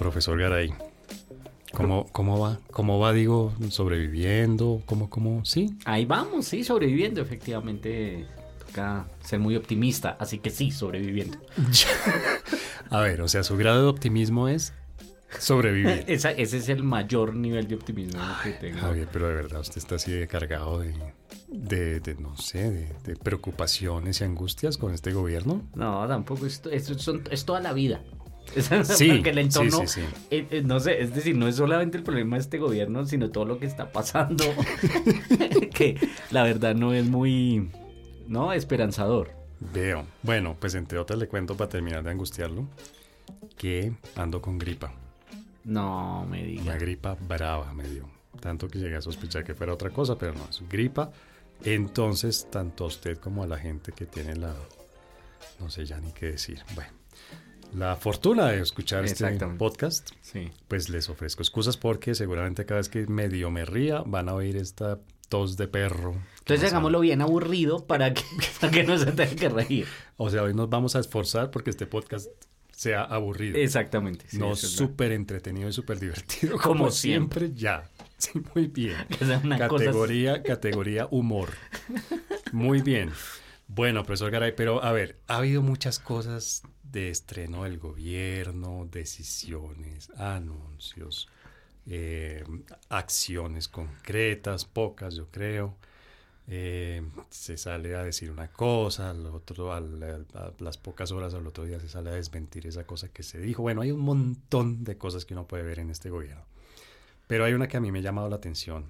profesor Garay. ¿Cómo, ¿Cómo va? ¿Cómo va, digo, sobreviviendo? ¿Cómo, cómo? ¿Sí? Ahí vamos, sí, sobreviviendo, efectivamente. Toca ser muy optimista, así que sí, sobreviviendo. A ver, o sea, su grado de optimismo es sobrevivir. Esa- ese es el mayor nivel de optimismo que tengo. Javier, pero de verdad usted está así de cargado de, de, de, no sé, de, de preocupaciones y angustias con este gobierno. No, tampoco, es, es, son- es toda la vida. Es- Sí, porque el entorno, sí, sí, eh, eh, no sé, es decir, no es solamente el problema de este gobierno, sino todo lo que está pasando, que la verdad no es muy, no, esperanzador. Veo. Bueno, pues entre otras le cuento para terminar de angustiarlo que ando con gripa. No me Una diga. gripa brava me dio. Tanto que llegué a sospechar que fuera otra cosa, pero no, es gripa. Entonces, tanto a usted como a la gente que tiene la... No sé ya ni qué decir. Bueno, la fortuna de escuchar este podcast, Sí. pues les ofrezco excusas porque seguramente cada vez que medio me ría van a oír esta tos de perro. Entonces hagámoslo bien aburrido para que, para que no se tenga que reír. O sea, hoy nos vamos a esforzar porque este podcast sea aburrido. Exactamente. sí, no es súper entretenido y súper divertido. Como, Como siempre. ya. Sí, muy bien. sea una cosa- Categoría, categoría humor. Muy bien. Bueno, profesor Garay, pero a ver, ha habido muchas cosas de estreno del gobierno, decisiones, anuncios, eh, acciones concretas, pocas yo creo. Eh, se sale a decir una cosa, al otro, al- a las pocas horas al otro día se sale a desmentir esa cosa que se dijo. Bueno, hay un montón de cosas que uno puede ver en este gobierno. Pero hay una que a mí me ha llamado la atención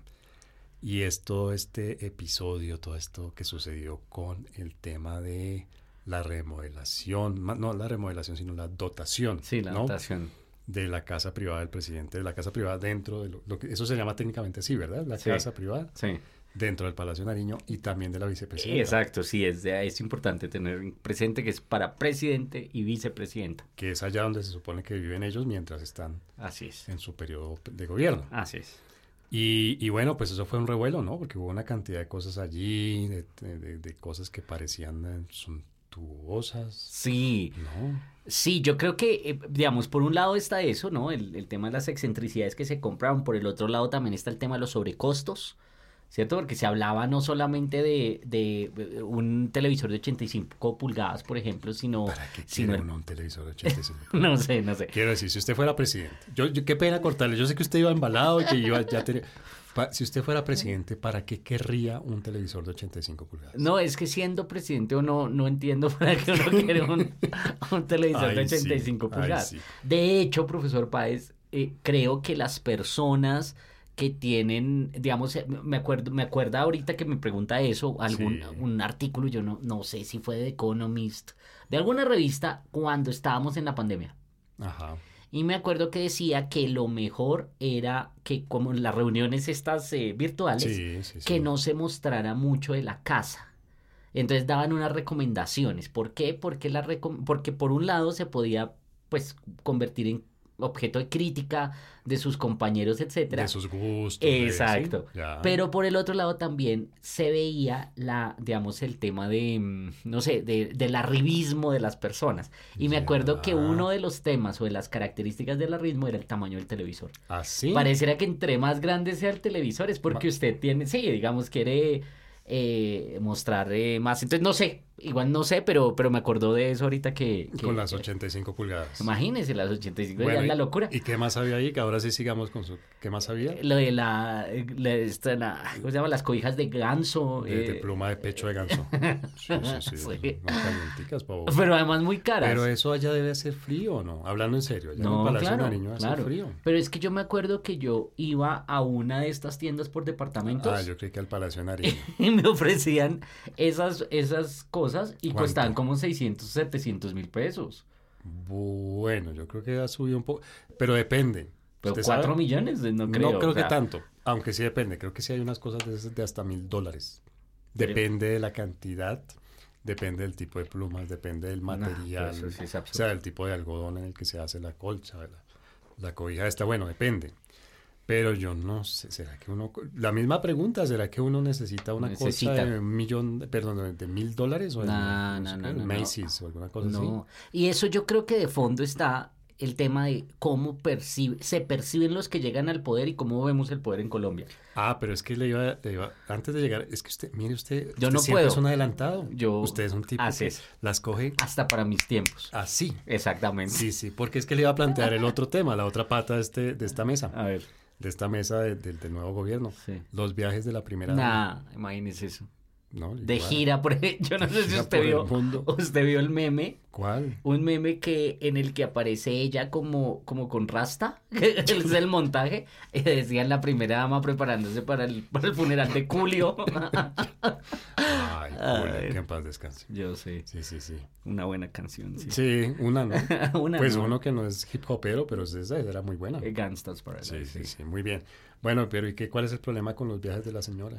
y es todo este episodio, todo esto que sucedió con el tema de la remodelación, no la remodelación, sino la dotación Sí, la ¿no? notación. de la casa privada del presidente, de la casa privada dentro de lo, lo que eso se llama técnicamente así, ¿verdad? La Sí. casa privada Sí. dentro del Palacio Nariño y también de la vicepresidenta. Exacto, sí, es, de- es importante tener presente que es para presidente y vicepresidenta. Que es allá donde se supone que viven ellos mientras están Así es. en su periodo de gobierno. Así es. Y, y bueno, pues eso fue un revuelo, ¿no? Porque hubo una cantidad de cosas allí, de, de- de cosas que parecían eh, suntuosas, Sí, ¿no? sí, yo creo que, eh, digamos, por un lado está eso, ¿no? El, el tema de las excentricidades que se compraron, por el otro lado también está el tema de los sobrecostos, ¿cierto? Porque se hablaba no solamente de, de eh, un televisor de 85 pulgadas, por ejemplo, sino... ¿Para qué sino el- uno un televisor de 85? No sé, no sé. Quiero decir, si usted fuera presidente, yo, yo- qué pena cortarle, yo sé que usted iba embalado y que iba ya tenía- si usted fuera presidente, ¿para qué querría un televisor de 85 pulgadas? No, es que siendo presidente o no, no entiendo para qué uno quiere un, un televisor de Ay, sí, 85 ay, pulgadas. sí. De hecho, profesor Páez, eh, creo que las personas que tienen, digamos, eh, me acuerdo, me acuerda ahorita que me pregunta eso, algún Sí. un artículo, yo no, no sé si fue de Economist, de alguna revista cuando estábamos en la pandemia. Ajá. Y me acuerdo que decía que lo mejor era que como en las reuniones estas eh, virtuales, Sí, sí, sí. que no se mostrara mucho de la casa. Entonces daban unas recomendaciones. ¿Por qué? Porque, la recom- porque por un lado se podía pues convertir en objeto de crítica de sus compañeros, etcétera. De sus gustos. Exacto. sí. Pero por el otro lado también se veía la, digamos, el tema de, mm, no sé, de, del arribismo de las personas. Y me acuerdo que uno de los temas o de las características del arribismo era el tamaño del televisor. ¿Así? Pareciera que entre más grande sea el televisor es porque usted tiene, sí, digamos, quiere eh, mostrar eh, más. Entonces, no sé, igual no sé, pero, pero me acordó de eso ahorita que... que- Con las 85 pulgadas. Imagínese, las 85 Bueno, ya es la locura. ¿Y qué más había ahí? Que ahora sí sigamos con su... ¿Qué más había? Lo de la, la- esta, la- ¿cómo se llama? Las cobijas de ganso. De, de eh, pluma de pecho de ganso. Sí, sí, sí. Sí. pavo. pero además muy caras. Pero eso allá debe hacer frío, ¿o no? Hablando en serio, allá en no, el Palacio claro, Nariño hace claro. frío. Pero es que yo me acuerdo que yo iba a una de estas tiendas por departamentos Ah, yo creí que al Palacio Nariño. y me ofrecían esas, esas cosas y ¿Cuánto? costaban como 600, 700 mil pesos. Bueno, yo creo que ha subido un poco, pero depende. Pero ¿Usted 4 sabe? millones, no creo. no creo o sea, que tanto, aunque sí depende. Creo que sí hay unas cosas de, de hasta mil dólares. Pero- Depende de la cantidad, depende del tipo de plumas, depende del material, sí o sea, del tipo de algodón en el que se hace la colcha, la, la cobija esta, bueno, depende. Pero yo no sé, ¿será que uno... La misma pregunta, ¿será que uno necesita una Necesita. cosa de un millón, perdón, de- mil dólares? o de- No, no, no. Macy's o alguna cosa así? No. Y eso yo creo que de fondo está el tema de cómo percibe, se perciben los que llegan al poder y cómo vemos el poder en Colombia. Ah, pero es que le iba, le iba- antes de llegar, es que usted, mire usted, Yo usted no siempre puedo. es un adelantado. Yo- usted es un tipo que las coge Hasta para mis tiempos. así. Exactamente. Sí, sí, porque es que le iba a plantear el otro tema, la otra pata de, este, de esta mesa, A ver. De esta mesa de- del- del nuevo gobierno. Sí. Los viajes de la primera Nah, imagínese eso. ¿No? De Igual. gira, por ejemplo. Yo no sé si usted vio, usted vio el meme. ¿Cuál? Un meme que en el que aparece ella como, como con rasta, que es el montaje, y decían la primera dama preparándose para el, para el funeral de Julio. Ay, Julia, Ay. que en paz descanse. Yo sé, Sí, sí, sí. una buena canción, sí. Sí, una, ¿no? Una pues no. uno que no es hip hopero, pero esa era muy buena. Eh, Gangsta's Paradise. Sí, sí, sí, muy bien. Bueno, pero ¿y qué, cuál es el problema con los viajes de la señora?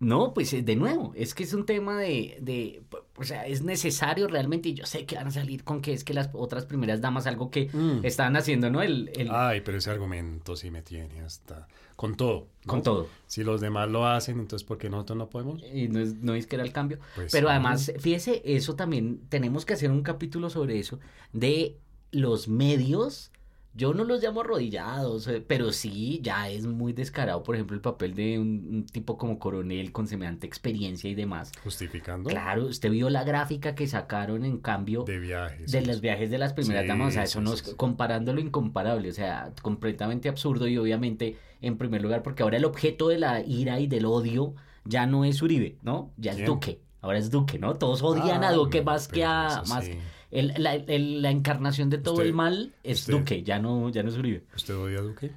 No, pues eh, de nuevo, es que es un tema de, de, o sea, es necesario realmente, y yo sé que van a salir con que es que las otras primeras damas, algo que Mm. estaban haciendo, ¿no? El, el- Ay, pero ese argumento sí me tiene hasta... Con todo. ¿no? con todo. Si los demás lo hacen, entonces ¿por qué nosotros no podemos? Y no es, no es que era el cambio. Pues Pero sí. además, fíjese, eso también, tenemos que hacer un capítulo sobre eso, de los medios. Yo no los llamo arrodillados, eh, pero sí, ya es muy descarado, por ejemplo, el papel de un, un tipo como coronel con semejante experiencia y demás. Justificando Claro, usted vio la gráfica que sacaron en cambio de viajes. de los viajes de las primeras Sí, damas, o sea, eso sí, no sí, es sí. comparando lo incomparable, o sea, completamente absurdo y obviamente en primer lugar porque ahora el objeto de la ira y del odio ya no es Uribe, ¿no? Ya es. Duque, ahora es Duque, ¿no? Todos odian a Ah, Duque no, más que a más sí. El- la, el- la encarnación de todo Usted- el mal es usted- Duque, ya no ya no es Uribe. ¿Usted odia a Duque?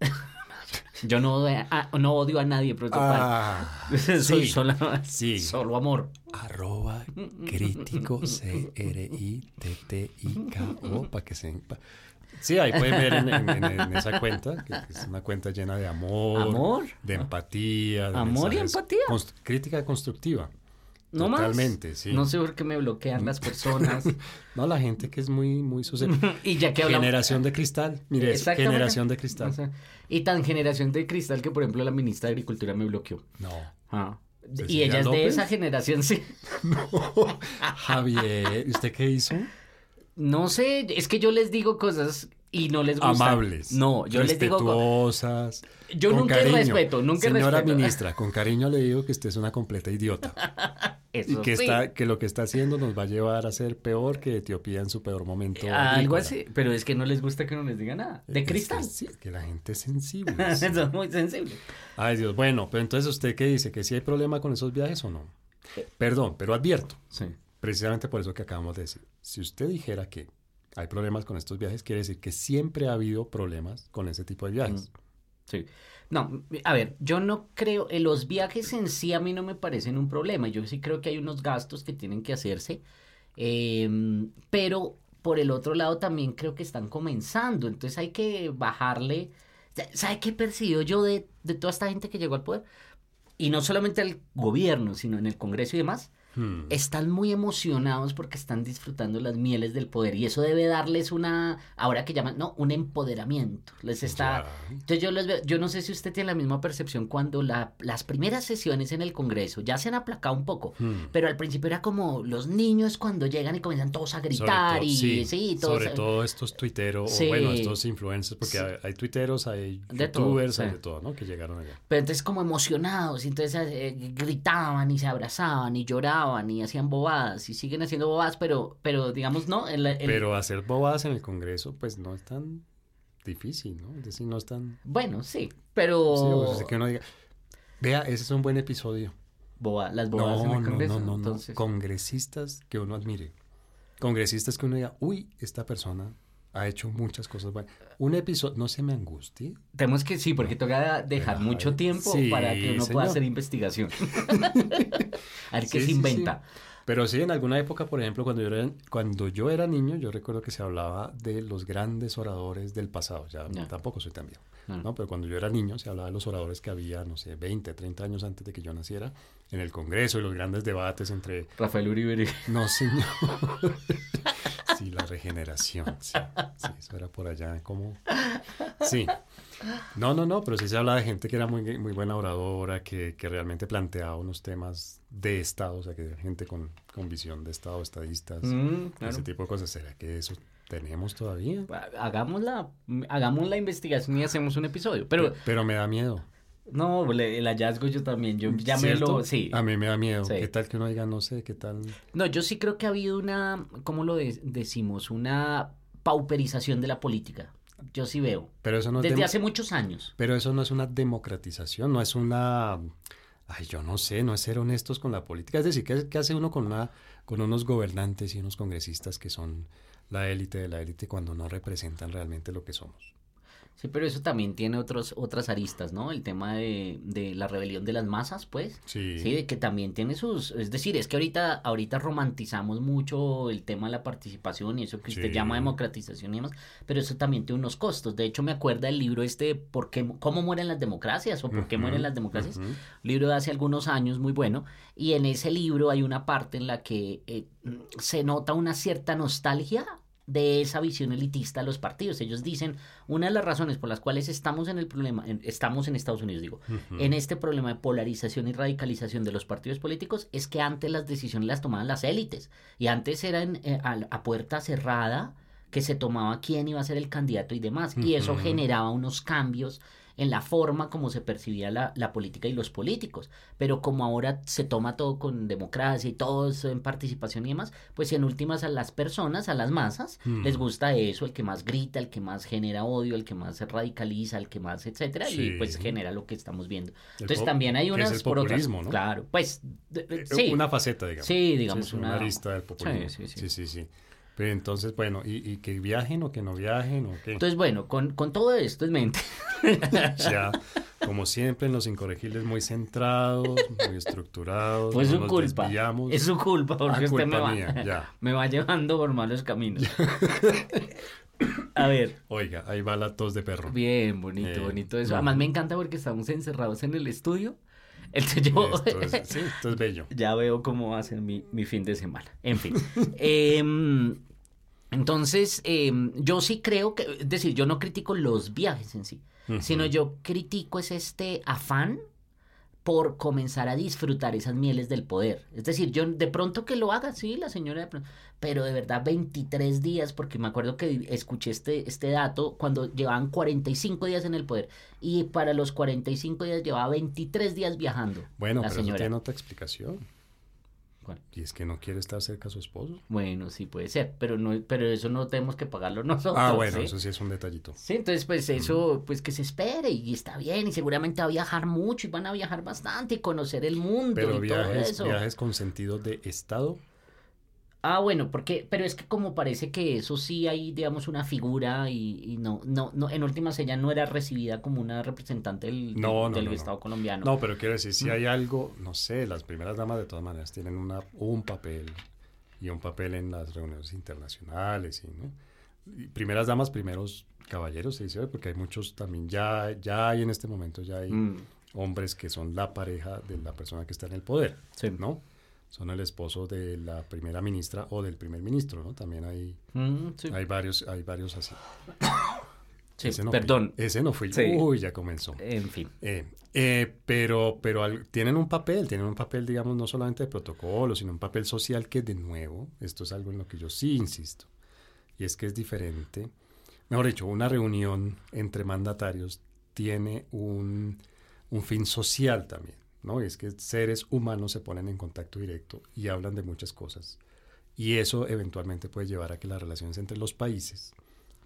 Yo no odio a, no odio a nadie, pero Ah, soy sí. solo, Sí. solo amor. Arroba crítico C-R-I-T-T-I-K-O para que se... pa- Sí, ahí pueden ver en, en- en- en esa cuenta, que es una cuenta llena de amor, Amor. de empatía. de Amor y empatía. const- crítica constructiva. No Totalmente, más. sí. No sé por qué me bloquean las personas. No, la gente que es muy, muy susceptible. y ya que hablamos Generación de cristal. Mire, generación de cristal. O sea, y tan generación de cristal que, por ejemplo, la ministra de Agricultura me bloqueó. No. Ah. Y ¿Cecilia ella es de esa generación, sí. Javier, ¿y ¿usted qué hizo? No sé, es que yo les digo cosas y no les gusta. Amables. No, yo les digo. Respetuosas. Yo con nunca cariño. respeto, nunca Señora respeto. ministra, con cariño le digo que usted es una completa idiota. y Eso que, sí. está, que lo que está haciendo nos va a llevar a ser peor que Etiopía en su peor momento. Algo agrícola. así, pero es que no les gusta que no les diga nada. De Es que cristal. sí, que la gente es sensible. sí. Son muy sensibles. Ay, Dios. Bueno, pero entonces, ¿usted qué dice? ¿Que sí hay problema con esos viajes o no? Perdón, pero advierto, Sí. precisamente por eso que acabamos de decir. Si usted dijera que hay problemas con estos viajes, quiere decir que siempre ha habido problemas con ese tipo de viajes. Sí. No, a ver, yo no creo, eh, los viajes en sí a mí no me parecen un problema. Yo sí creo que hay unos gastos que tienen que hacerse, em, pero por el otro lado también creo que están comenzando. Entonces hay que bajarle. ¿Sabe qué he percibido yo de, de toda esta gente que llegó al poder? Y no solamente al gobierno, sino en el Congreso y demás. Hmm. Están muy emocionados porque están disfrutando las mieles del poder y eso debe darles una, ahora que llaman, no, un empoderamiento. Les está, Ya. entonces yo los veo, yo no sé si usted tiene la misma percepción cuando la- las primeras sesiones en el Congreso ya se han aplacado un poco, Hmm. pero al principio era como los niños cuando llegan y comienzan todos a gritar todo- y sí, todos sobre todo estos tuiteros, Sí. o bueno, estos influencers, porque Sí. hay, hay tuiteros, hay De todo, youtubers, hay sí. de todo, ¿no? Que llegaron allá. pero entonces como emocionados y entonces eh, gritaban y se abrazaban y lloraban y hacían bobadas y siguen haciendo bobadas, pero pero digamos no, el, el- Pero hacer bobadas en el Congreso, pues no es tan difícil, ¿no? Es decir, no es tan... bueno, sí, pero Sí, que uno diga, vea, ese es un buen episodio. boba- las bobadas No, en el Congreso, no, no, no. entonces Congresistas que uno admire. Congresistas que uno diga, uy, esta persona ha hecho muchas cosas buenas. Un episodio, no se me angustie. Tenemos que, sí, porque toca dejar Ay, mucho tiempo sí, para que uno pueda hacer investigación. a ver qué Sí, se sí, inventa. Pero sí, en alguna época, por ejemplo, cuando yo era, cuando yo era niño, yo recuerdo que se hablaba de los grandes oradores del pasado. Ya tampoco soy tan viejo. ¿no? Pero cuando yo era niño, se hablaba de los oradores que había, no sé, 20, 30 años antes de que yo naciera, en el Congreso y los grandes debates entre Rafael Uribe. No, señor. Sí, la regeneración. Sí, sí, eso era por allá como... Sí. No, no, no, pero sí se habla de gente que era muy, muy buena oradora, que, que realmente planteaba unos temas de Estado, o sea, que era gente con, con visión de Estado, estadistas, Mm, claro. ese tipo de cosas. ¿Será que eso tenemos todavía. Hagamos la, hagamos la investigación y hacemos un episodio. Pero, pero me da miedo. No, el hallazgo yo también, yo ya me lo, sí. A mí me da miedo. ¿Qué tal que uno diga, no sé, qué tal? No, yo sí creo que ha habido una, ¿cómo lo decimos? Una pauperización de la política. Yo sí veo. Pero eso no Desde hace muchos años. Pero eso no es una democratización, no es una... Ay, yo no sé, no es ser honestos con la política. Es decir, ¿qué, hace uno con, una, con unos gobernantes y unos congresistas que son la élite de la élite cuando no representan realmente lo que somos? Sí, pero eso también tiene otros, otras aristas, ¿no? El tema de, de la rebelión de las masas, pues. Sí. Sí, de que también tiene sus... Es decir, es que ahorita, ahorita romantizamos mucho el tema de la participación y eso que usted llama democratización y demás, pero eso también tiene unos costos. De hecho, me acuerda el libro este, ¿por qué, ¿Cómo mueren las democracias? o ¿Por qué mueren las democracias? libro de hace algunos años, muy bueno. Y en ese libro hay una parte en la que eh, se nota una cierta nostalgia de esa visión elitista a los partidos. Ellos dicen, una de las razones por las cuales estamos en el problema, estamos en Estados Unidos, digo, en este problema de polarización y radicalización de los partidos políticos, es que antes las decisiones las tomaban las élites y antes eran eh, a, puerta cerrada que se tomaba quién iba a ser el candidato y demás. Y eso generaba unos cambios en la forma como se percibía la, la, política y los políticos. Pero como ahora se toma todo con democracia y todo en participación y demás, pues en últimas a las personas, a las masas, mm. les gusta eso, el que más grita, el que más genera odio, el que más se radicaliza, el que más, etcétera, y pues genera lo que estamos viendo. Entonces también hay unas es por otras, ¿no? Claro, pues eh, sí. Una faceta, digamos. Sí, digamos una, una arista del populismo. sí, sí. sí, sí. Pero entonces, bueno, ¿y, que viajen o que no viajen o qué? Entonces, bueno, con, todo esto en mente. ya, como siempre en los incorregibles muy centrados, muy estructurados. Pues su culpa. Es su culpa porque ah, usted me va, me va llevando por malos caminos. A ver. Oiga, ahí va la tos de perro. Bien, bonito, bonito eso. Además me encanta porque estamos encerrados en el estudio. Entonces yo... sí, esto es bello. Ya veo cómo va a ser mi, mi fin de semana. En fin. eh, entonces, em, yo sí creo que, es decir, yo no critico los viajes en sí, sino yo critico es este afán por comenzar a disfrutar esas mieles del poder. Es decir, yo de pronto que lo haga, sí, la señora de pronto, pero de verdad 23 días, porque me acuerdo que escuché este, este dato cuando llevaban 45 días en el poder y para los 45 días llevaba 23 días viajando. Bueno, pero eso tiene otra explicación. Y es que no quiere estar cerca a su esposo. Bueno, sí puede ser, pero no, pero eso no tenemos que pagarlo nosotros. Ah, bueno, eso sí es un detallito. Sí, entonces pues eso, pues que se espere y está bien y seguramente va a viajar mucho y van a viajar bastante y conocer el mundo pero y todo eso. viajes con sentido de estado Ah, bueno, porque, pero es que como parece que eso sí hay, digamos, una figura y, no, no, no, en últimas ella no era recibida como una representante del, del Estado colombiano. No, pero quiero decir, si hay algo, no sé, las primeras damas de todas maneras tienen una, un papel y un papel en las reuniones internacionales y, ¿no? primeras damas, primeros caballeros, se dice, porque hay muchos también, ya, ya hay en este momento, ya hay mm. hombres que son la pareja de la persona que está en el poder, sí. ¿no? Son el esposo de la primera ministra o del primer ministro, ¿no? También hay, mm, hay varios, hay varios así. Sí, perdón. ese no fui. Uy, ya comenzó. En fin. Eh, eh, pero pero tienen un papel, tienen un papel, digamos, no solamente de protocolo, sino un papel social que, de nuevo, esto es algo en lo que yo sí insisto, y es que es diferente. Mejor dicho, una reunión entre mandatarios tiene un, un fin social también. ¿No? es que seres humanos se ponen en contacto directo y hablan de muchas cosas. Y eso eventualmente puede llevar a que las relaciones entre los países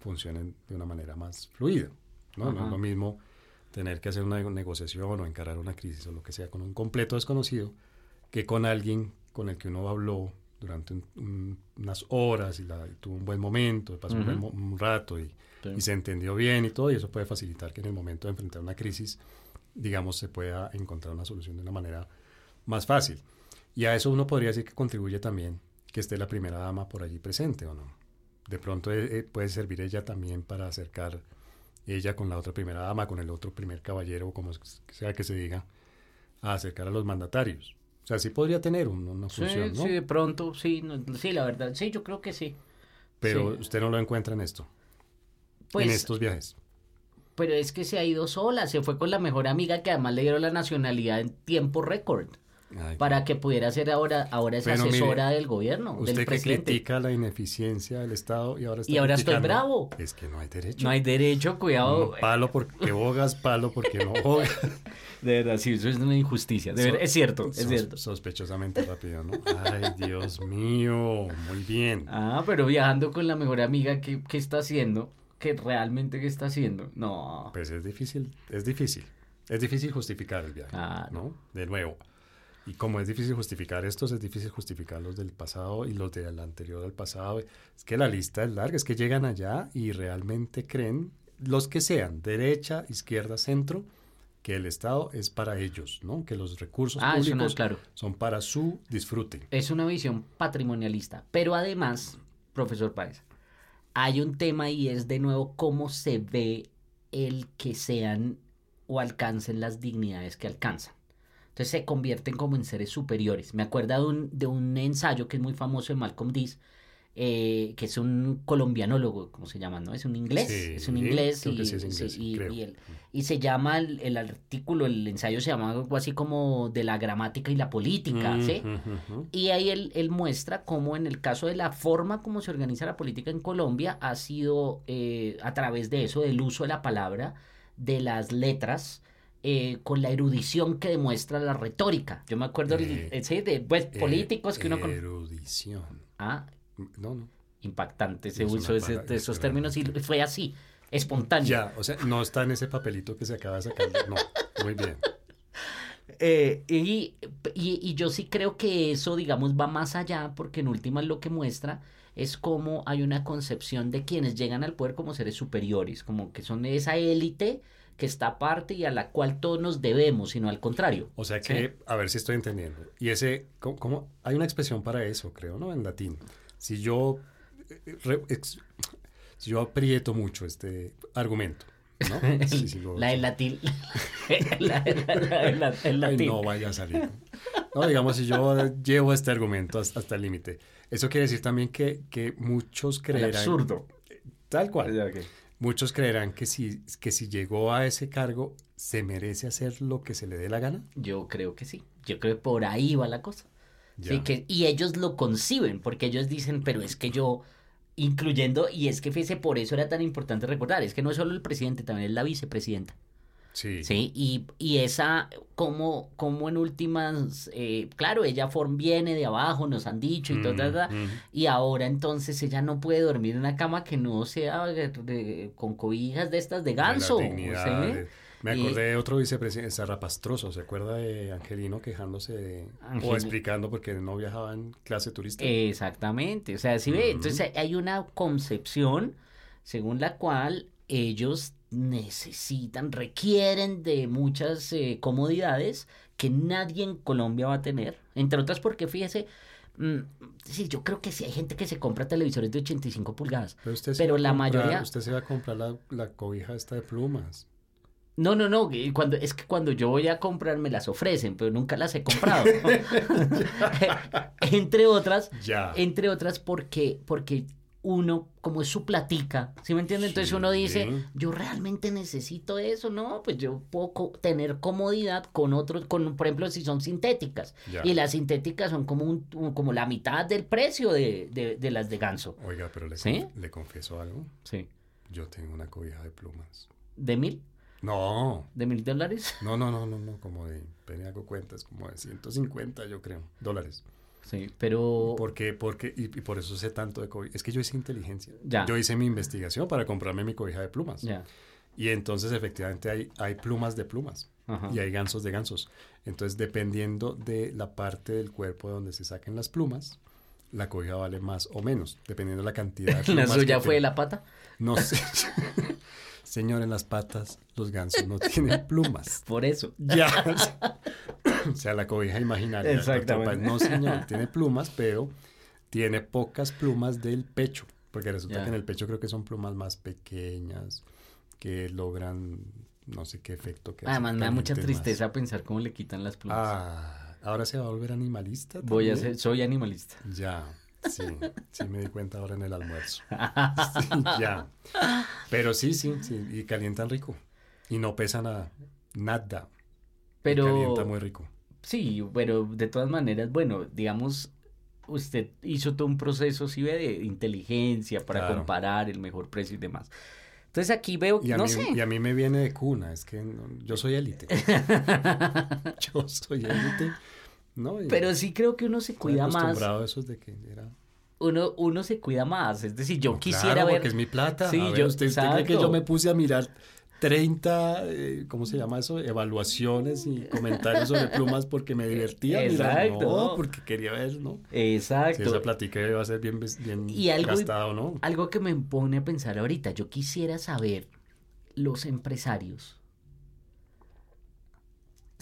funcionen de una manera más fluida. ¿no? es lo mismo tener que hacer una negociación o encarar una crisis o lo que sea con un completo desconocido que con alguien con el que uno habló durante unas horas y, tuvo un buen momento, pasó un, rato y, y, se entendió bien y todo, y eso puede facilitar que en el momento de enfrentar una crisis digamos, se pueda encontrar una solución de una manera más fácil. Y a eso uno podría decir que contribuye también que esté la primera dama por allí presente o no. De pronto eh, eh, puede servir ella también para acercar ella con la otra primera dama, con el otro primer caballero, como sea que se diga, a acercar a los mandatarios. O sea, sí podría tener una función, sí, Sí, de pronto, sí, sí, la verdad, sí, yo creo que sí. Pero usted no lo encuentra en esto, pues, en estos viajes pero es que se ha ido sola, se fue con la mejor amiga que además le dieron la nacionalidad en tiempo récord. Ay, para que pudiera ser ahora, ahora es mire, asesora del gobierno, Usted del que presidente. critica la ineficiencia del Estado y ahora está Y ahora estoy bravo. Es que no hay derecho. No hay derecho, cuidado. No, palo porque bogas, palo porque no bogas. De verdad, sí, eso es una injusticia. De So- verdad, es cierto, es sos- cierto. Sospechosamente rápido, ¿no? Ay, Dios mío, muy bien. Ah, pero viajando con la mejor amiga, ¿qué, qué está haciendo? ¿Qué realmente qué está haciendo? No. Pues es difícil, es difícil. Es difícil justificar el viaje, Claro. ¿no? De nuevo. Y como es difícil justificar estos, es difícil justificar los del pasado y los del anterior al pasado. Es que la lista es larga, es que llegan allá y realmente creen, los que sean, derecha, izquierda, centro, que el Estado es para ellos, ¿no? Que los recursos Ah, públicos claro. son para su disfrute. Es una visión patrimonialista. Pero además, profesor Páez, hay un tema y es de nuevo cómo se ve el que sean o alcancen las dignidades que alcanzan. Entonces se convierten como en seres superiores. Me acuerdo de un, de un ensayo que es muy famoso de Malcolm Diz, eh, que es un colombianólogo, ¿cómo se llama? ¿No? Es un inglés. Sí, es un inglés, y, sí es inglés, y- creo. y el- y se llama el, el artículo, el ensayo se llama algo así como de la gramática y la política, ¿sí? Y ahí él, él muestra cómo en el caso de la forma como se organiza la política en Colombia ha sido eh, a través de eso, del uso de la palabra, de las letras, eh, con la erudición que demuestra la retórica. Yo me acuerdo el- Eh, de pues, Eh, políticos que uno... con- Erudición. Ah, No, no. impactante ese Es una uso de, ese- palabra- de esos es términos y fue así, espontáneo. Ya, o sea, no está en ese papelito que se acaba de sacar. No, muy bien. Eh, y, y, y yo sí creo que eso, digamos, va más allá, porque en últimas lo que muestra es cómo hay una concepción de quienes llegan al poder como seres superiores, como que son esa élite que está aparte y a la cual todos nos debemos, sino al contrario. O sea que, a ver si estoy entendiendo. Y ese, ¿cómo, cómo? Hay una expresión para eso, creo, ¿no? En latín. Si yo, re- ex- si yo aprieto mucho este argumento, ¿no? Sí, sí, lo- la del latín. la, la- Ay, no vaya a salir. No, digamos, si yo llevo este argumento hasta, hasta el límite. Eso quiere decir también que, que muchos El creerán... absurdo. Tal cual. Ya. Muchos creerán que si, que si llegó a ese cargo, se merece hacer lo que se le dé la gana. Yo creo que sí. Yo creo que por ahí va la cosa. Sí, Ya. que, y ellos lo conciben, porque ellos dicen, pero es que yo, incluyendo, y es que fíjese, por eso era tan importante recordar, es que no es solo el presidente, también es la vicepresidenta. Sí. Sí, y, y esa, como, como en últimas, eh, claro, ella form, viene de abajo, nos han dicho y todo, Mm, ta, mm. y ahora entonces ella no puede dormir en una cama que no sea de- de- con cobijas de estas de ganso. de- Me Y- acordé de otro vicepresidente, Zarrapastroso, ¿se acuerda de Angelino quejándose de- Angel- o explicando porque no viajaba en clase turista? Exactamente, o sea, si ve, Ujú. entonces hay una concepción según la cual ellos necesitan, requieren de muchas eh, comodidades que nadie en Colombia va a tener, entre otras porque fíjese, mm, sí, yo creo que sí hay gente que se compra televisores de 85 pulgadas. pero usted se pero la mayoría- Usted se va a comprar la, la cobija esta de plumas. No, no, no, cuando, es que cuando yo voy a comprar me las ofrecen, pero nunca las he comprado. entre otras, Ya. entre otras porque, porque uno, como es su platica, ¿sí me entiende? Entonces Sí. uno dice, yo realmente necesito eso, ¿no? Pues yo puedo co- tener comodidad con otros, con, por ejemplo, si son sintéticas. Ya. Y las sintéticas son como, un, un- como la mitad del precio de, de, de las de ganso. Oiga, pero le, ¿Sí? conf- le confieso algo. Sí. Yo tengo una cobija de plumas. ¿De mil? No, ¿De mil dólares? no, no, no, no, no, como de, ven, hago cuentas, como de 150, yo creo, dólares. Sí, pero... ¿Por qué? Porque, y, y por eso sé tanto de cobija. Es que yo hice inteligencia. Ya. Yo hice mi investigación para comprarme mi cobija de plumas. Ya. Y entonces efectivamente hay, hay plumas de plumas Ajá. y hay gansos de gansos. Entonces dependiendo de la parte del cuerpo de donde se saquen las plumas, la cobija vale más o menos, dependiendo de la cantidad de ¿La plumas suya que fue de tenga. la pata? No sé. Señor, en las patas los gansos no tienen plumas. Por eso. Ya. o sea, la cobija imaginaria. Exactamente. No, señor, tiene plumas, pero tiene pocas plumas del pecho. Porque resulta que en el pecho creo que son plumas más pequeñas que logran no sé qué efecto que Además, me da mucha más. tristeza pensar cómo le quitan las plumas. Ah, ahora se va a volver animalista. Voy a ser, soy animalista. Ya, sí, sí me di cuenta ahora en el almuerzo. Sí, ya. Pero sí, sí, sí, y calientan rico. Y no pesan nada, nada. Y Pero, Calienta muy rico. Sí, pero de todas maneras, bueno, digamos, usted hizo todo un proceso, sí, ve, de inteligencia para Claro. comparar el mejor precio y demás. Entonces aquí veo, Y a, no mí, sé. y a mí me viene de cuna, es que no- yo soy élite. yo soy élite. ¿No? Pero sí creo que uno se cuida más. acostumbrado de que era... Uno, uno se cuida más. Es decir, yo No, quisiera claro, ver. porque es mi plata. Sí, A ver, yo- ¿usted, usted cree que yo me puse a mirar 30, eh, ¿cómo se llama eso? Evaluaciones y comentarios sobre plumas porque me divertía. mirar. Exacto. No, porque quería ver, ¿no? Exacto. Si esa platica iba a ser bien, bien Y algo- gastada o no. Algo que me pone a pensar ahorita, yo quisiera saber los empresarios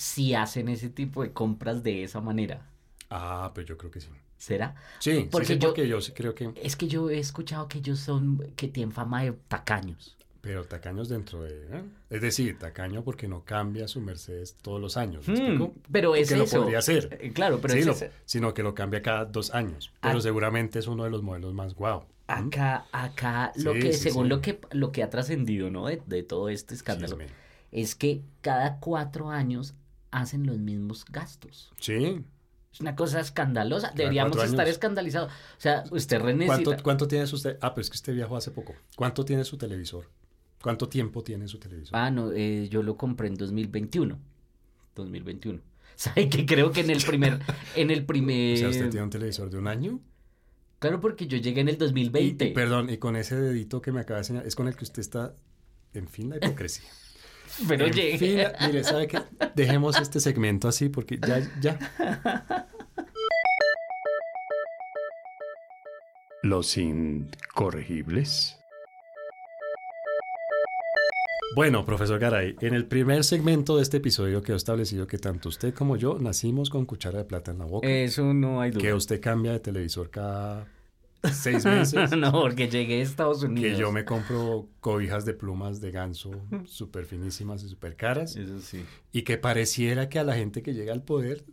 si hacen ese tipo de compras de esa manera. Ah, pues yo creo que sí. ¿Será? Sí, Porque sí, porque yo sí creo que... Es que yo he escuchado que ellos son, que tienen fama de tacaños. Pero tacaños dentro de... ¿eh? Es decir, tacaño porque no cambia su Mercedes todos los años. ¿me Hmm, explico? pero es Que lo eso. podría hacer. Eh, Claro, pero Sí, es lo- ese- sino que lo cambia cada dos años. Pero Ah. seguramente es uno de los modelos más guau. Acá, acá, lo que, según lo que, lo que ha trascendido, ¿no? De, de todo este escándalo, es que cada cuatro años hacen los mismos gastos. Sí. Es una cosa escandalosa. Deberíamos estar años. escandalizados. O sea, usted René, ¿Cuánto, ¿Cuánto tiene te- Ah, pero es que usted viajó hace poco. ¿Cuánto tiene su televisor? ¿Cuánto tiempo tiene su televisor? Ah, no, eh, yo lo compré en 2021. 2021. ¿Sabe que creo que en el primer, en el primer... O sea, usted tiene un televisor de un año. Claro, porque yo llegué en el Y, 2020. y perdón, y con ese dedito que me acaba de enseñar, es con el que usted está... En fin, la hipocresía. Pero en llegué. fin, la- mire, ¿sabe qué? Dejemos este segmento así porque ya, ya. Los incorregibles. Bueno, profesor Garay, en el primer segmento de este episodio quedó establecido que tanto usted como yo nacimos con cuchara de plata en la boca. Eso no hay que duda. usted cambia de televisor cada seis meses. no, porque llegué a Estados que Unidos. yo me compro cobijas de plumas de ganso súper finísimas y súper caras. Eso sí. Y que pareciera que a la gente que llega al poder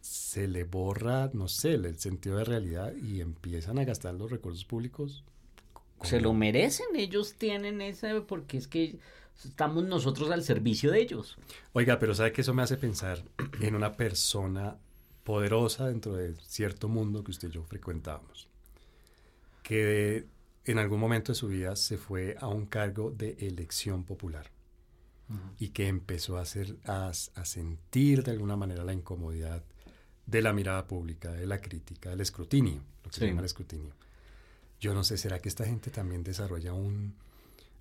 se le borra, no sé, el sentido de realidad y empiezan a gastar los recursos públicos. Se lo merecen, ellos tienen ese, porque es que estamos nosotros al servicio de ellos. Oiga, pero ¿sabe que eso me hace pensar en una persona poderosa dentro de cierto mundo que usted y yo frecuentábamos? Que en algún momento de su vida se fue a un cargo de elección popular y que empezó a, hacer, a, a sentir de alguna manera la incomodidad de la mirada pública, de la crítica, del escrutinio, lo que Sí. se llama el escrutinio. Yo no sé, ¿será que esta gente también desarrolla un,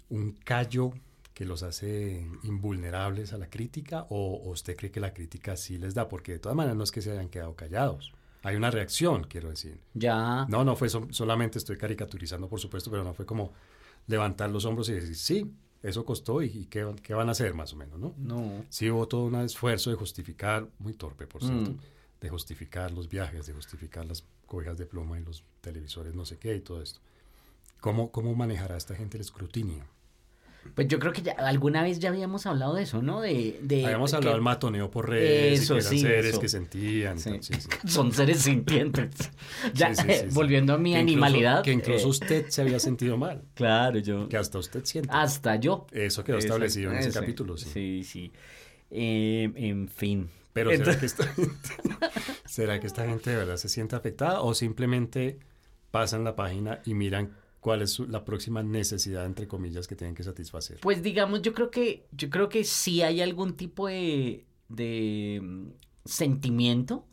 un callo que los hace invulnerables a la crítica o, o usted cree que la crítica sí les da? Porque de todas maneras no es que se hayan quedado callados. Hay una reacción, quiero decir. Ya. No, no fue so- solamente, estoy caricaturizando por supuesto, pero no fue como levantar los hombros y decir, sí, eso costó y, y qué, qué van a hacer más o menos, ¿no? No. Sí hubo todo un esfuerzo de justificar, muy torpe por cierto, Mm. de justificar los viajes, de justificar las cobijas de pluma y los televisores, no sé qué y todo esto. ¿Cómo, cómo manejará esta gente el escrutinio? Pues yo creo que ya alguna vez ya habíamos hablado de eso, ¿no? De, de Habíamos que hablado del matoneo por redes, Eso, y que eran sí, seres eso. que sentían. y Sí. tal, sí, sí. son seres sintientes. Ya, Sí, sí, sí, sí. volviendo a mi Que incluso- animalidad. que incluso eh, usted se había sentido mal, Claro, yo. que hasta usted siente. Hasta yo. Eso quedó establecido en ese capítulo, sí. Sí, sí. Eh, en fin. Pero ¿será Entonces- que, esta gente, ¿será que esta gente de verdad se siente afectada o simplemente pasan la página y miran cuál es la próxima necesidad, entre comillas, que tienen que satisfacer? Pues digamos, yo creo que, yo creo que sí hay algún tipo de, de mm, sentimiento,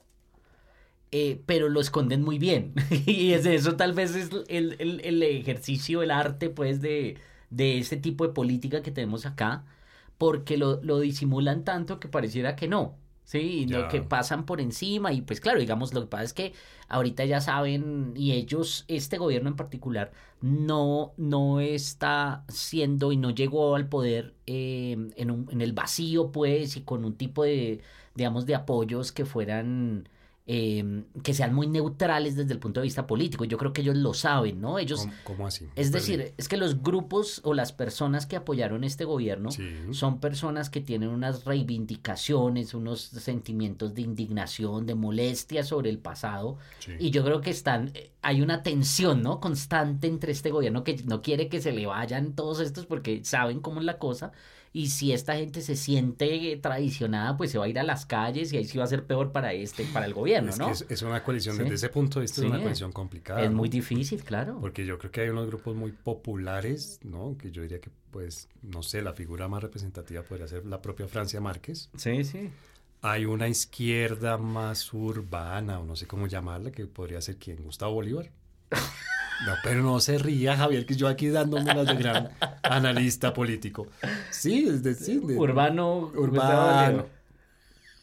eh, pero lo esconden muy bien. y es eso tal vez es el, el- el ejercicio, el arte, pues, de, de ese tipo de política que tenemos acá, porque lo, lo disimulan tanto que pareciera que no. Sí, y lo que pasan por encima y pues claro, digamos, lo que pasa es que ahorita ya saben y ellos, este gobierno en particular, no, no está siendo y no llegó al poder eh, en, un- en el vacío, pues, y con un tipo de, digamos, de apoyos que fueran, eh, que sean muy neutrales desde el punto de vista político. Yo creo que ellos lo saben, ¿no? Ellos, ¿Cómo, cómo así? es Perdí. decir, es que los grupos o las personas que apoyaron este gobierno Sí. son personas que tienen unas reivindicaciones, unos sentimientos de indignación, de molestia sobre el pasado. sí. Y yo creo que están, eh, hay una tensión, ¿no? Constante entre este gobierno que no quiere que se le vayan todos estos porque saben cómo es la cosa. Y si esta gente se siente traicionada, pues se va a ir a las calles y ahí sí va a ser peor para este, para el gobierno, Es, ¿no? es, es una coalición, Sí. desde ese punto de vista Sí. es una coalición complicada. Es ¿no? muy difícil, claro. Porque yo creo que hay unos grupos muy populares, ¿no? Que yo diría que, pues, no sé, la figura más representativa podría ser la propia Francia Márquez. Sí, sí. Hay una izquierda más urbana, o no sé cómo llamarla, que podría ser quien, Gustavo Bolívar. No, pero no se ría, Javier, que yo aquí dándome las de gran analista político. Sí, es decir, de- Urbano, urbano.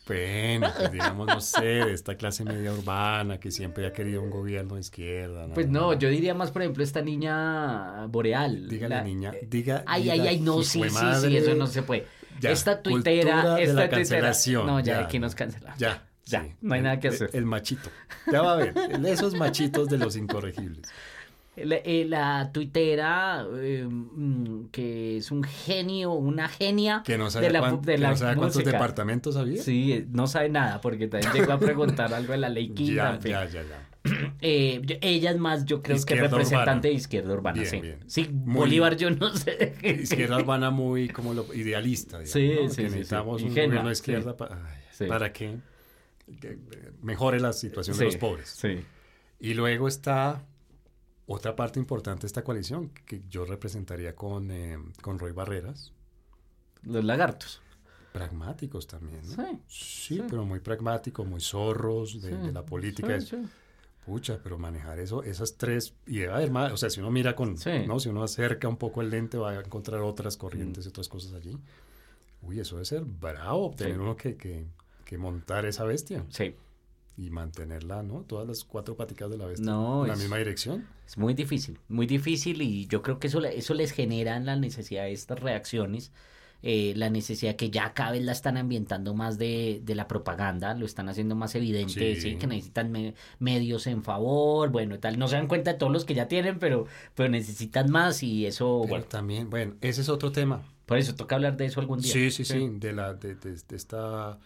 Bueno, pues digamos, no sé, de esta clase media urbana que siempre ha querido un gobierno de izquierda. Pues no, yo diría más, por ejemplo, esta niña boreal. Dígale, la- niña, diga. Ay, diga, ay, ay, no, sí, sí, sí, eso no se puede. Ya, esta tuitera, esta la tuitera. No, ya, ya. aquí nos cancelaron. Ya. Ya, sí. no hay nada que hacer. El, machito. Ya va a ver. Esos machitos de los incorregibles. La, eh, la tuitera, eh, mm, que es un genio, una genia Que no sabe, de la, cuán- de que la no sabe cuántos departamentos había. Sí, no sabe nada, porque también llegó a preguntar algo de la ley quinta. ya, ya, ya, ya. Eh, ella es más, yo creo que Izquierda representante urbana. de izquierda urbana, Bien, sí. bien. Sí, Muy- Bolívar yo no sé. Izquierda urbana muy como lo idealista. digamos, Sí, ¿no? sí, Que sí, sí. necesitamos un gobierno de sí. izquierda pa- ay, Sí. para que, que, mejore la situación de los pobres. Sí. Y luego está otra parte importante de esta coalición que yo representaría con, eh, con Roy Barreras. Los lagartos. Pragmáticos también, ¿no? Sí. Sí, sí. pero muy pragmáticos, muy zorros de, Sí, de la política. Es-. Pucha, pero manejar eso, esas tres, y debe haber más, o sea, si uno mira con, Sí. ¿no? Si uno acerca un poco el lente, va a encontrar otras corrientes y otras cosas allí. Uy, eso debe ser bravo, tener uno que, que, que montar esa bestia Sí. Y mantenerla, ¿no? Todas las cuatro paticas de la bestia No, en la es- misma dirección. Es muy difícil, muy difícil y yo creo que eso, eso les genera la necesidad de estas reacciones, eh, la necesidad que ya cada vez la están ambientando más de, de la propaganda, lo están haciendo más evidente, Sí. ¿sí? que necesitan me- medios en favor, bueno, tal, no se dan cuenta de todos los que ya tienen, pero, pero necesitan más y eso, Pero bueno, también, bueno, ese es otro tema. por eso toca hablar de eso algún día. Sí, sí, sí, de la, de, de- de esta,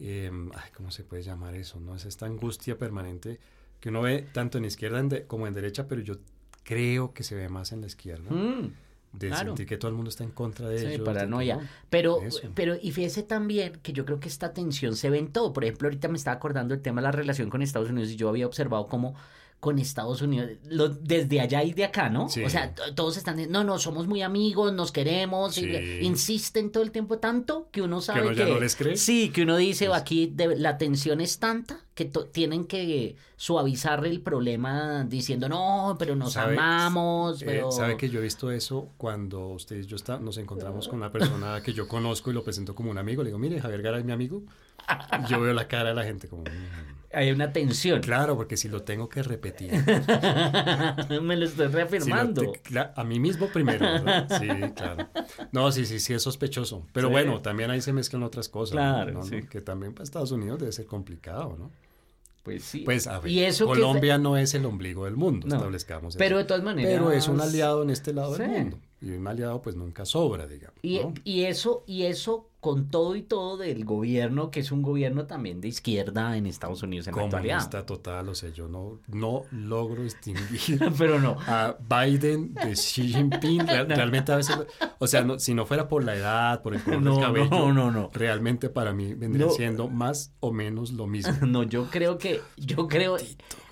em, ay, ¿cómo se puede llamar eso? ¿No? Es esta angustia permanente que uno ve tanto en izquierda de- como en derecha, pero yo creo que se ve más en la izquierda. Mm. De claro. sentir que todo el mundo está en contra de Sí, ellos. de paranoia. no. Pero, Eso. pero, y fíjese también que yo creo que esta tensión se ve en todo. Por ejemplo, ahorita me estaba acordando del tema de la relación con Estados Unidos y yo había observado cómo con Estados Unidos, lo- desde allá y de acá, ¿no? Sí. O sea, todos están, no, no, somos muy amigos, nos queremos, y Sí. insisten todo el tiempo tanto que uno sabe uno que... ya no les cree. Sí, que uno dice, Pues- aquí de- la tensión es tanta que to- tienen que suavizar el problema diciendo, no, pero nos ¿Sabe- amamos, Eh, pero... ¿Sabe que yo he visto eso cuando ustedes y yo está, nos encontramos con una persona que yo conozco y lo presento como un amigo? Le digo, mire, Javier Garay es mi amigo. Yo veo la cara de la gente como... "Mm". Hay una tensión. Claro, porque si lo tengo que repetir. Me lo estoy Si lo reafirmando. te- a mí mismo primero, ¿verdad? Sí, claro. No, sí, sí, sí, es sospechoso. Pero Sí. bueno, también ahí se mezclan otras cosas. Claro, ¿no? sí. Que también para Estados Unidos debe ser complicado, ¿no? Pues sí. Pues a ver, Y eso que- Colombia no es el ombligo del mundo, No. establezcamos eso. Pero de todas maneras. Pero es un aliado en este lado Sí. del mundo. Y un aliado pues nunca sobra, digamos. Y, ¿no? y eso, y eso con todo y todo del gobierno, que es un gobierno también de izquierda en Estados Unidos en la actualidad. Comunista total, o sea, yo no, no logro distinguir Pero no. a Biden de Xi Jinping. Real- realmente a veces, o sea, no- si no fuera por la edad, por el color No, del cabello, no, no, no. realmente para mí vendría siendo más o menos lo mismo. No, yo creo que, yo creo,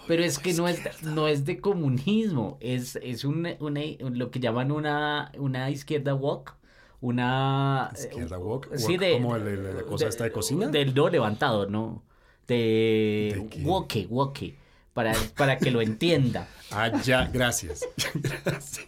pero es que no es, no es de comunismo, es, es un, una- lo que llaman una, una izquierda woke, una... Izquierda woke, Sí, woke de... como el- el- la cosa esta de cocina. Del no levantado, ¿no? De, ¿De woke, woke, para, para que lo entienda. Ah, ya, gracias. gracias.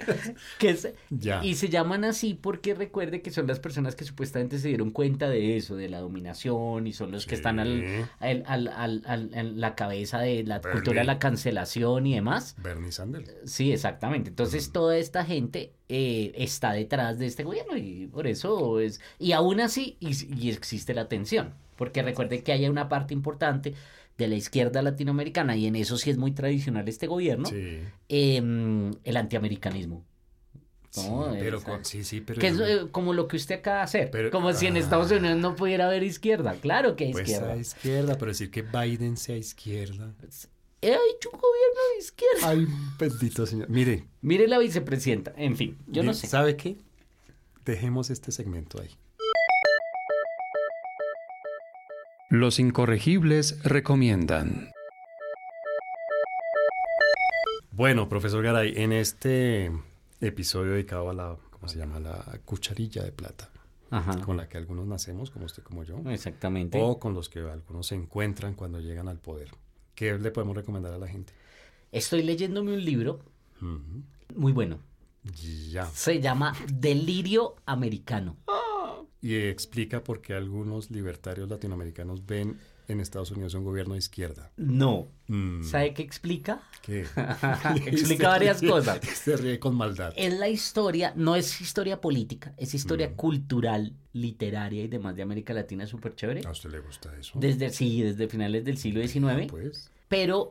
Que es- Ya. Y se llaman así porque recuerde que son las personas que supuestamente se dieron cuenta de eso, de la dominación, y son los que están al, al, al, al- al- en la cabeza de la Bernie. cultura de la cancelación y demás. Bernie Sanders. Sí, exactamente. Entonces Mm. toda esta gente eh, está detrás de este gobierno y por eso es... Y aún así, y, y existe la tensión, porque recuerde que hay una parte importante de la izquierda latinoamericana, y en eso sí es muy tradicional este gobierno, Sí. em, el antiamericanismo. Sí, pero con- sí, sí, pero Que es eh, como lo que usted acaba de hacer. Pero- como si en ah. Estados Unidos no pudiera haber izquierda. Claro que hay pues izquierda. a izquierda, pero decir que Biden sea izquierda. He hecho un gobierno de izquierda. Ay, bendito señor. Mire, Mire la vicepresidenta. En fin, yo no sé. ¿sabe qué? dejemos este segmento ahí. Los incorregibles recomiendan. Bueno, profesor Garay, en este episodio dedicado a la, ¿cómo se llama? La cucharilla de plata, Ajá. con la que algunos nacemos, como usted, como yo, Exactamente. o con los que algunos se encuentran cuando llegan al poder. ¿Qué le podemos recomendar a la gente? Estoy leyéndome un libro muy bueno. Ya. Se llama Delirio Americano. Y explica por qué algunos libertarios latinoamericanos ven en Estados Unidos un gobierno de izquierda. No. Mm, ¿Sabe qué explica? ¿Qué? Explica varias ríe- cosas. Se ríe con maldad. Es la historia, no es historia política, es historia Mm. cultural, literaria y demás de América Latina, súper chévere. ¿A usted le gusta eso? Desde, sí, desde finales del siglo XIX. Pues. pero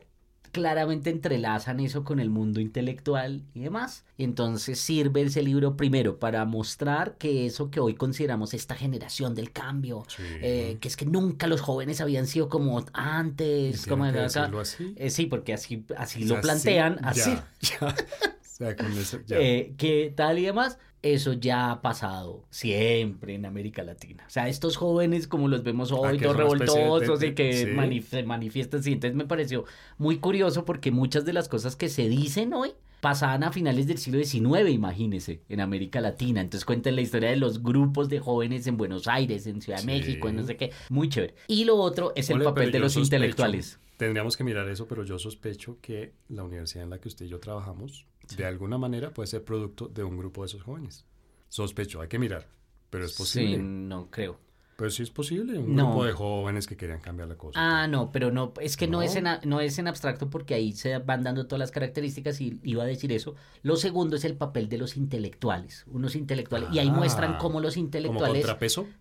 claramente entrelazan eso con el mundo intelectual y demás. Y entonces sirve ese libro primero para mostrar que eso que hoy consideramos esta generación del cambio, Sí. eh, que es que nunca los jóvenes habían sido como antes, ¿Tiene como acá. así? Eh, sí, porque así, así O lo plantean, sí, así. Ya, ya. O sea, con eso, ya. Eh, que tal y demás, eso ya ha pasado siempre en América Latina. O sea, estos jóvenes como los vemos hoy, Ah, todos de- revoltosos de- y que sí. se manifiestan así. Entonces me pareció muy curioso porque muchas de las cosas que se dicen hoy pasaban a finales del siglo XIX, imagínese, en América Latina. Entonces cuentan la historia de los grupos de jóvenes en Buenos Aires, en Ciudad de Sí. México, en no sé qué. Muy chévere. Y lo otro es el Ole, papel de los sospecho- intelectuales. Tendríamos que mirar eso, pero yo sospecho que la universidad en la que usted y yo trabajamos, de alguna manera puede ser producto de un grupo de esos jóvenes. Sospecho, hay que mirar. Pero es posible. Sí, no creo. Pero sí es posible. Un No. grupo de jóvenes que querían cambiar la cosa. Ah, no, pero no, es que no, ¿No? es en, a- no es en abstracto porque ahí se van dando todas las características y iba a decir eso. Lo segundo es el papel de los intelectuales, unos intelectuales, y ahí Ah, muestran cómo los ¿Como intelectuales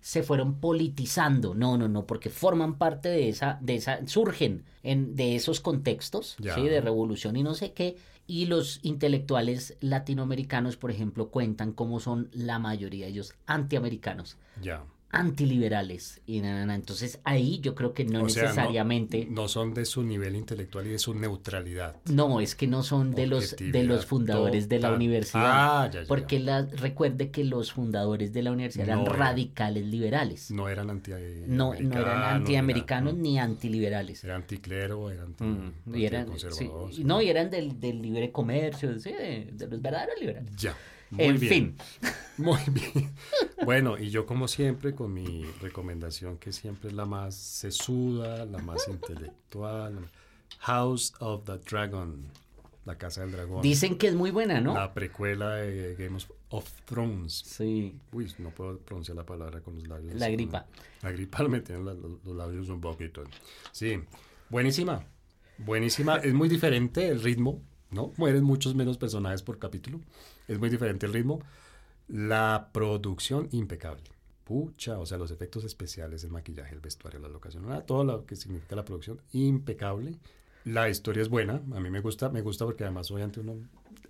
se fueron politizando. No, no, no, porque forman parte de esa, de esa, surgen en, de esos contextos, Ya. ¿sí? de revolución y no sé qué. Y los intelectuales latinoamericanos, por ejemplo, cuentan cómo son la mayoría de ellos antiamericanos Ya. Antiliberales y na, na, na. entonces ahí yo creo que no O sea, no- necesariamente No, son de su nivel intelectual y de su neutralidad. no, es que no son de los de los fundadores de la universidad Ah, ya, ya, ya. porque la, recuerde que los fundadores de la universidad eran No eran. radicales liberales No eran anti no, no eran antiamericanos ni antiliberales Era anticlero, anti, Mm, y eran sí, no y eran del, del libre comercio sí, de, de los verdaderos liberales Ya. Muy en bien. fin Muy bien. Bueno, y yo como siempre, con mi recomendación que siempre es la más sesuda, la más intelectual, House of the Dragon, la Casa del Dragón. dicen que es muy buena no La precuela de Game of Thrones. sí Uy, no puedo pronunciar la palabra con los labios. La gripa. La gripa me tienen los, los labios un poquito. Sí, buenísima. Buenísima. Es muy diferente el ritmo, ¿no? Mueren muchos menos personajes por capítulo. Es muy diferente el ritmo. La producción impecable. Pucha, o sea, los efectos especiales, el maquillaje, el vestuario, la locación, nada, todo lo que significa la producción, impecable. La historia es buena, a mí me gusta, me gusta porque además obviamente uno,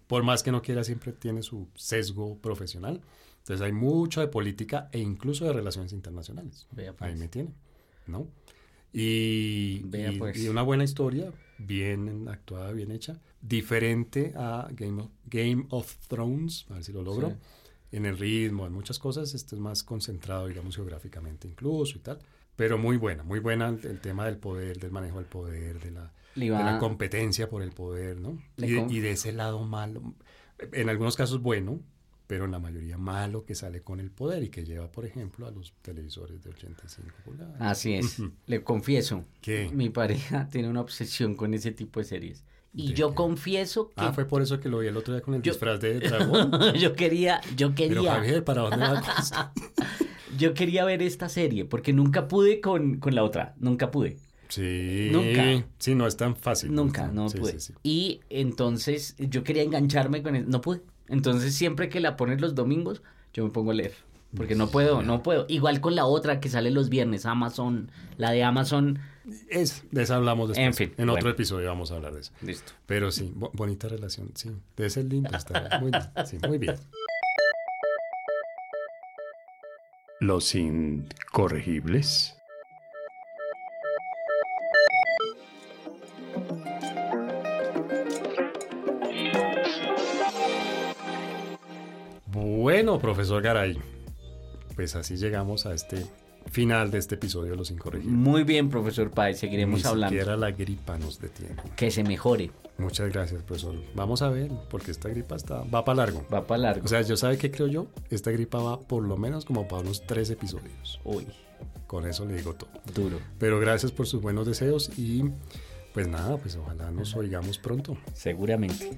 por más que no quiera, siempre tiene su sesgo profesional. Entonces hay mucho de política e incluso de relaciones internacionales. Vea, pues. Ahí me tiene, ¿no? Y, Vea, y- pues. y una buena historia, bien actuada, bien hecha, diferente a Game of, Game of Thrones, a ver si lo logro, Sí. en el ritmo, en muchas cosas, esto es más concentrado, digamos, geográficamente incluso y tal, pero muy buena, muy buena el, el tema del poder, del manejo del poder, de la, de la competencia por el poder, ¿no? Y de, y de ese lado malo, en algunos casos bueno, pero en la mayoría malo que sale con el poder y que lleva, por ejemplo, a los televisores de 85 pulgadas. Así es, le confieso. ¿Qué? Mi pareja tiene una obsesión con ese tipo de series. Y ¿De yo qué? confieso que Ah, fue por eso que lo vi el otro día con el Yo- disfraz de dragón. yo quería, yo Pero quería, Javier, ¿para dónde va yo quería ver esta serie porque nunca pude con, con la otra, nunca pude, Sí. Nunca. Sí, no es tan fácil. nunca, no Sí, pude. sí, sí. Y entonces yo quería engancharme con el, no pude. Entonces siempre que la pones los domingos, yo me pongo a leer. Porque no puedo, no puedo. Igual con la otra que sale los viernes, Amazon, la de Amazon. Es, de eso hablamos después. En fin, En otro bueno. episodio vamos a hablar de eso. Listo. Pero sí, bo- bonita relación, sí. Debe ser lindo estar. Muy bien, sí, muy bien. Los incorregibles. Bueno, profesor Garay, pues así llegamos a este final de este episodio de Los Incorregibles. Muy bien, profesor Páez, seguiremos Ni hablando. siquiera la gripa nos detiene. Que se mejore. Muchas gracias, profesor. Vamos a ver, porque esta gripa está, va para largo. Va para largo. O sea, yo sabe qué creo yo, esta gripa va por lo menos como para unos tres episodios. Uy, Con eso le digo todo. duro. Pero gracias por sus buenos deseos y pues nada, pues ojalá nos oigamos pronto. Seguramente.